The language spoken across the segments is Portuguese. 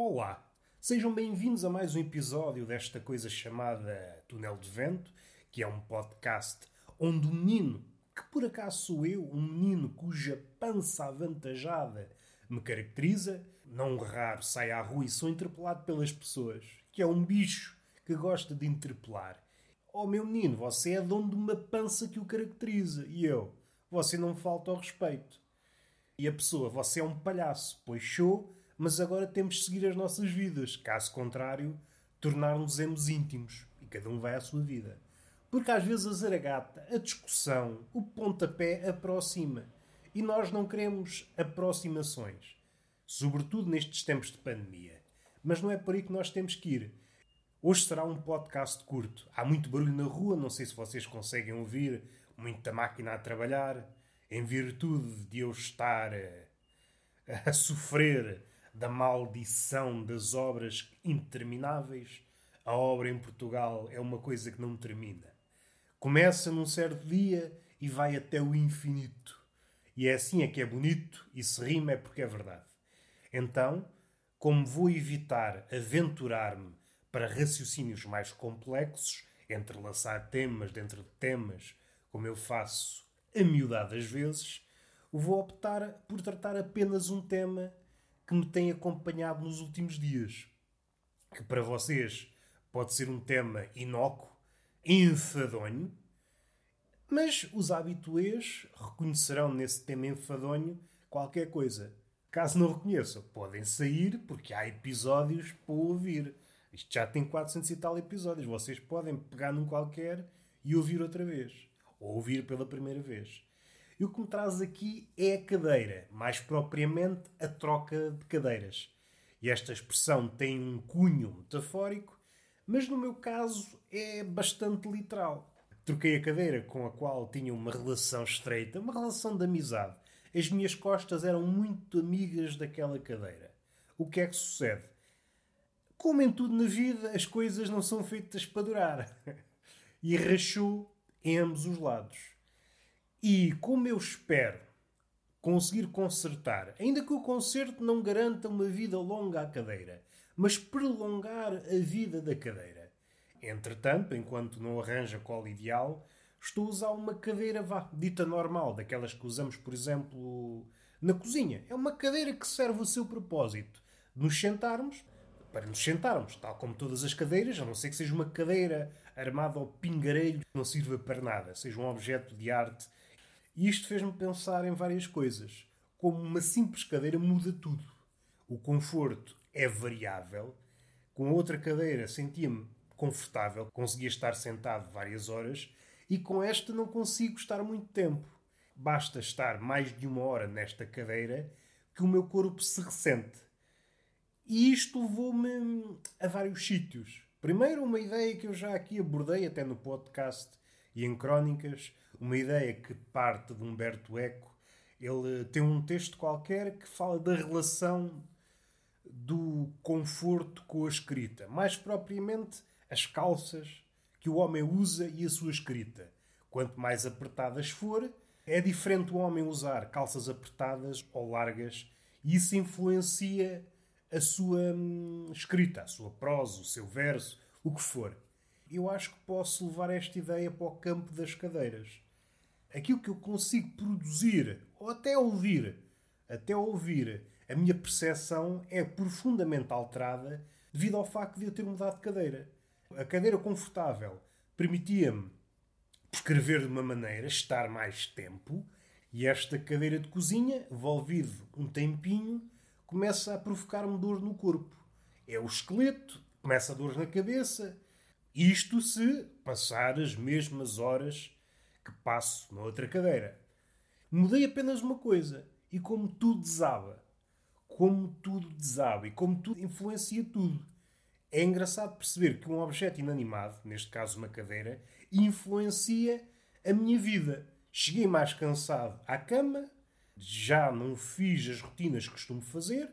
Olá, sejam bem-vindos a mais um episódio desta coisa chamada Túnel de Vento, que é um podcast onde o menino, que por acaso sou eu, um menino cuja pança avantajada me caracteriza, não raro sai à rua e sou interpelado pelas pessoas, que é um bicho que gosta de interpelar. Oh meu menino, você é dono de uma pança que o caracteriza. E eu, você não me falta ao respeito. E a pessoa, você é um palhaço, pois show, mas agora temos de seguir as nossas vidas. Caso contrário, tornar-nos-emos íntimos. E cada um vai à sua vida. Porque às vezes a zaragata, a discussão, o pontapé aproxima. E nós não queremos aproximações. Sobretudo nestes tempos de pandemia. Mas não é por aí que nós temos que ir. Hoje será um podcast curto. Há muito barulho na rua, não sei se vocês conseguem ouvir, muita máquina a trabalhar, em virtude de eu estar a, a sofrer da maldição das obras intermináveis. A obra em Portugal é uma coisa que não termina. Começa num certo dia e vai até o infinito. E é assim é que é bonito, e se rima é porque é verdade. Então, como vou evitar aventurar-me para raciocínios mais complexos, entrelaçar temas dentro de temas, como eu faço a miudadas vezes, vou optar por tratar apenas um tema que me tem acompanhado nos últimos dias. Que para vocês pode ser um tema inócuo, enfadonho, mas os habituês reconhecerão nesse tema enfadonho qualquer coisa. Caso não reconheçam, podem sair porque há episódios para ouvir. Isto já tem 400 e tal episódios. Vocês podem pegar num qualquer e ouvir outra vez. Ou ouvir pela primeira vez. E o que me traz aqui é a cadeira, mais propriamente a troca de cadeiras. E esta expressão tem um cunho metafórico, mas no meu caso é bastante literal. Troquei a cadeira com a qual tinha uma relação estreita, uma relação de amizade. As minhas costas eram muito amigas daquela cadeira. O que é que sucede? Como em tudo na vida, as coisas não são feitas para durar. E rachou em ambos os lados. E como eu espero conseguir consertar, ainda que o conserto não garanta uma vida longa à cadeira, mas prolongar a vida da cadeira. Entretanto, enquanto não arranja cola ideal, estou a usar uma cadeira vá, dita normal, daquelas que usamos, por exemplo, na cozinha. É uma cadeira que serve o seu propósito nos sentarmos para nos sentarmos, tal como todas as cadeiras, a não ser que seja uma cadeira armada ao pingarelho que não sirva para nada, seja um objeto de arte. E isto fez-me pensar em várias coisas. Como uma simples cadeira muda tudo. O conforto é variável. Com outra cadeira sentia-me confortável, conseguia estar sentado várias horas, e com esta não consigo estar muito tempo. Basta estar mais de uma hora nesta cadeira que o meu corpo se ressente. E isto levou-me a vários sítios. Primeiro, uma ideia que eu já aqui abordei, até no podcast e em crónicas, uma ideia que parte de Humberto Eco. Ele tem um texto qualquer que fala da relação do conforto com a escrita. Mais propriamente, as calças que o homem usa e a sua escrita. Quanto mais apertadas for, é diferente o homem usar calças apertadas ou largas e isso influencia a sua hum, escrita, a sua prosa, o seu verso, o que for. Eu acho que posso levar esta ideia para o campo das cadeiras. Aquilo que eu consigo produzir, ou até ouvir, até ouvir, a minha percepção é profundamente alterada devido ao facto de eu ter mudado de cadeira. A cadeira confortável permitia-me escrever de uma maneira, estar mais tempo, e esta cadeira de cozinha, envolvido um tempinho, começa a provocar-me dor no corpo. É o esqueleto, começa a dor na cabeça. Isto se passar as mesmas horas que passo na outra cadeira. Mudei apenas uma coisa, e como tudo desaba, como tudo desaba e como tudo influencia tudo. É engraçado perceber que um objeto inanimado, neste caso uma cadeira, influencia a minha vida. Cheguei mais cansado à cama, já não fiz as rotinas que costumo fazer,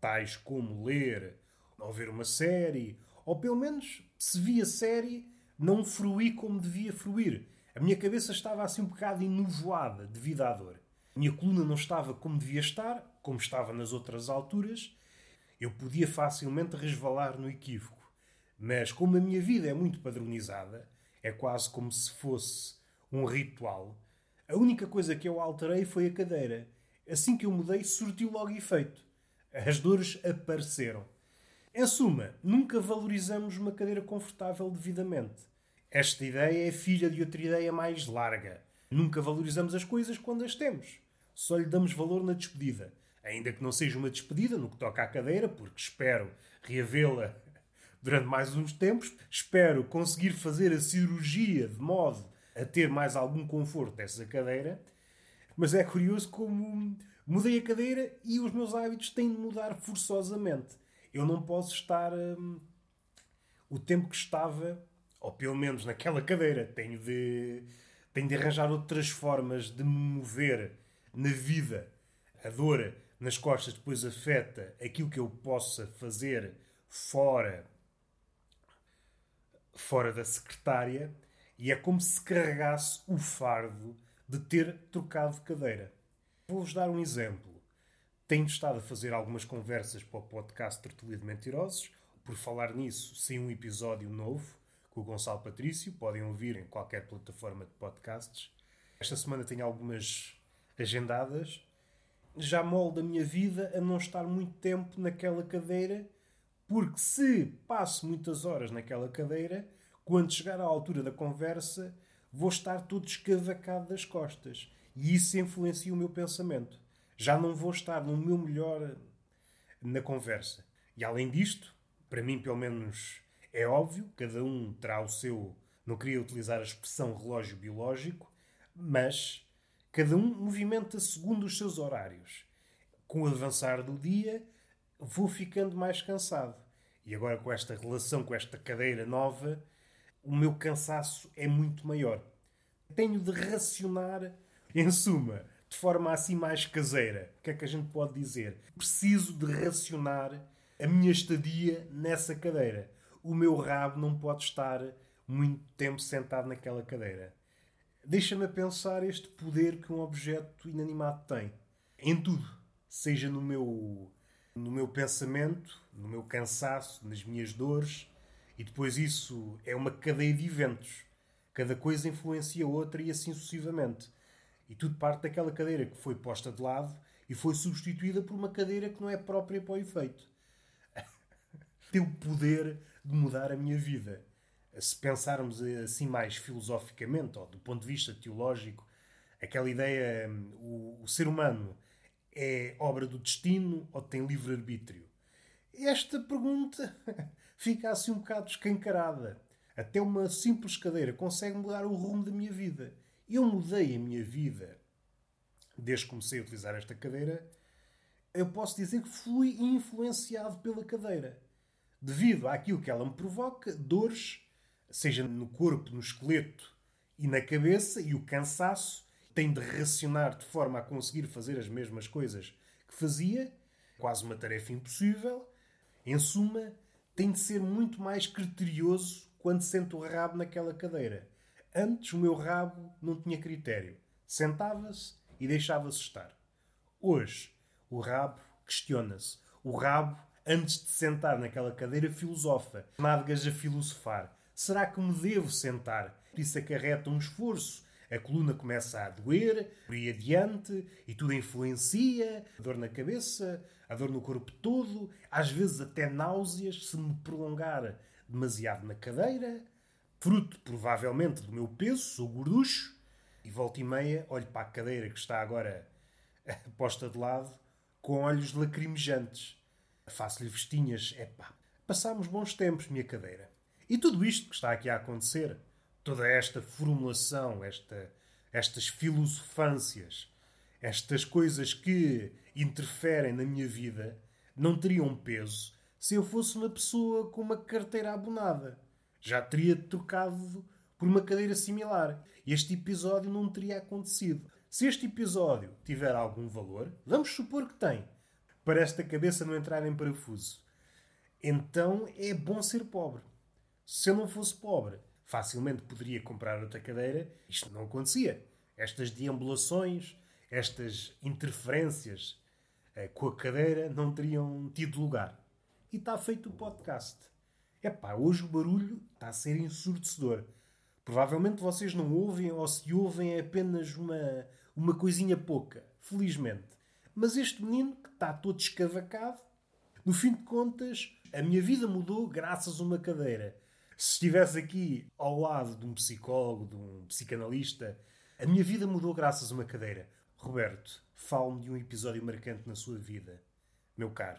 tais como ler ou ver uma série, ou pelo menos, se vi a série, não fruí como devia fruir. A minha cabeça estava assim um bocado enovoada devido à dor. A minha coluna não estava como devia estar, como estava nas outras alturas, eu podia facilmente resvalar no equívoco. Mas como a minha vida é muito padronizada, é quase como se fosse um ritual, a única coisa que eu alterei foi a cadeira. Assim que eu mudei, surtiu logo efeito. As dores apareceram. Em suma, nunca valorizamos uma cadeira confortável devidamente. Esta ideia é filha de outra ideia mais larga. Nunca valorizamos as coisas quando as temos. Só lhe damos valor na despedida. Ainda que não seja uma despedida no que toca à cadeira, porque espero reavê-la durante mais uns tempos. Espero conseguir fazer a cirurgia de modo a ter mais algum conforto dessa cadeira. Mas é curioso como mudei a cadeira e os meus hábitos têm de mudar forçosamente. Eu não posso estar hum, o tempo que estava, ou pelo menos naquela cadeira. Tenho de, tenho de arranjar outras formas de me mover na vida. A dor nas costas depois afeta aquilo que eu possa fazer fora fora da secretária e é como se carregasse o fardo de ter trocado de cadeira. Vou-vos dar um exemplo. Tenho estado a fazer algumas conversas para o podcast Tertulia de Mentirosos. Por falar nisso, sem um episódio novo com o Gonçalo Patrício. Podem ouvir em qualquer plataforma de podcasts. Esta semana tenho algumas agendadas. Já moldo a minha vida a não estar muito tempo naquela cadeira, porque se passo muitas horas naquela cadeira, quando chegar à altura da conversa, vou estar todo escavacado das costas. E isso influencia o meu pensamento. Já não vou estar no meu melhor na conversa. E além disto, para mim, pelo menos, é óbvio, cada um terá o seu. Não queria utilizar a expressão relógio biológico, mas cada um movimenta segundo os seus horários. Com o avançar do dia, vou ficando mais cansado. E agora, com esta relação, com esta cadeira nova, o meu cansaço é muito maior. Tenho de racionar, em suma, de forma assim mais caseira. O que é que a gente pode dizer? Preciso de racionar a minha estadia nessa cadeira. O meu rabo não pode estar muito tempo sentado naquela cadeira. Deixa-me pensar este poder que um objeto inanimado tem. Em tudo. Seja no meu, no meu pensamento, no meu cansaço, nas minhas dores, e depois isso é uma cadeia de eventos. Cada coisa influencia outra e assim sucessivamente. E tudo parte daquela cadeira que foi posta de lado e foi substituída por uma cadeira que não é própria para o efeito. Tem o poder de mudar a minha vida. Se pensarmos assim mais filosoficamente, ou do ponto de vista teológico, aquela ideia, o, o ser humano é obra do destino ou tem livre-arbítrio? Esta pergunta fica assim um bocado escancarada. Até uma simples cadeira consegue mudar o rumo da minha vida. Eu mudei a minha vida desde que comecei a utilizar esta cadeira. Eu posso dizer que fui influenciado pela cadeira. Devido àquilo que ela me provoca, dores, seja no corpo, no esqueleto e na cabeça, e o cansaço, tem de racionar de forma a conseguir fazer as mesmas coisas que fazia, quase uma tarefa impossível. Em suma, tem de ser muito mais criterioso quando sento o rabo naquela cadeira. Antes o meu rabo não tinha critério. Sentava-se e deixava-se estar. Hoje, o rabo questiona-se. O rabo, antes de sentar naquela cadeira, filosofa. Nádegas a filosofar. Será que me devo sentar? Isso acarreta um esforço a coluna começa a doer, por aí adiante, e tudo influencia, a dor na cabeça, a dor no corpo todo, às vezes até náuseas se me prolongar demasiado na cadeira, fruto provavelmente do meu peso, sou gorducho, e volta e meia olho para a cadeira que está agora posta de lado, com olhos lacrimejantes. Faço-lhe vestinhas, epá, passámos bons tempos, minha cadeira. E tudo isto que está aqui a acontecer toda esta formulação, esta, estas filosofâncias, estas coisas que interferem na minha vida, não teriam peso se eu fosse uma pessoa com uma carteira abonada. Já teria trocado por uma cadeira similar. Este episódio não teria acontecido. Se este episódio tiver algum valor, vamos supor que tem, para esta cabeça não entrar em parafuso, então é bom ser pobre. Se eu não fosse pobre, facilmente poderia comprar outra cadeira. Isto não acontecia. Estas deambulações, estas interferências eh, com a cadeira não teriam tido lugar. e está feito o podcast. Epá, hoje o barulho está a ser ensurdecedor. Provavelmente vocês não ouvem ou se ouvem é apenas uma, uma coisinha pouca, felizmente. Mas este menino que está todo escavacado, no fim de contas, a minha vida mudou graças a uma cadeira. Se estivesse aqui ao lado de um psicólogo, de um psicanalista, a minha vida mudou graças a uma cadeira. Roberto, fale-me de um episódio marcante na sua vida. Meu caro,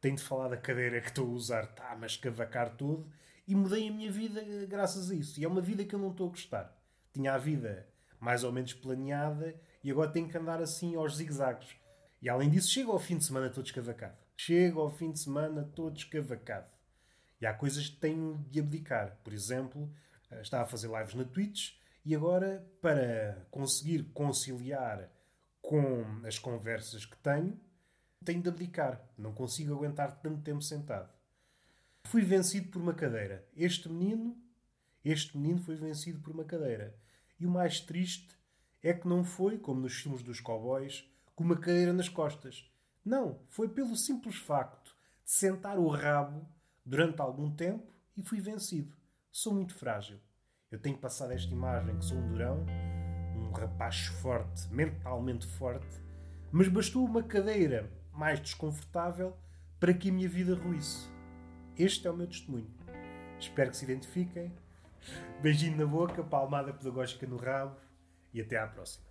tenho de falar da cadeira que estou a usar, está-me a escavacar todo e mudei a minha vida graças a isso. E é uma vida que eu não estou a gostar. Tinha a vida mais ou menos planeada e agora tenho que andar assim aos zigzags. E além disso, chego ao fim de semana todo escavacado. Chego ao fim de semana todo escavacado. E há coisas que tenho de abdicar. Por exemplo, eh, estava a fazer lives na Twitch e agora, para conseguir conciliar com as conversas que tenho, tenho de abdicar. Não consigo aguentar tanto tempo sentado. Fui vencido por uma cadeira. Este menino, este menino foi vencido por uma cadeira. E o mais triste é que não foi, como nos filmes dos cowboys, com uma cadeira nas costas. Não, foi pelo simples facto de sentar o rabo durante algum tempo e fui vencido. Sou muito frágil. Eu tenho passado esta imagem que sou um durão, um rapaz forte, mentalmente forte, mas bastou uma cadeira mais desconfortável para que a minha vida ruísse. Este é o meu testemunho. Espero que se identifiquem. Beijinho na boca, palmada pedagógica no rabo e até à próxima.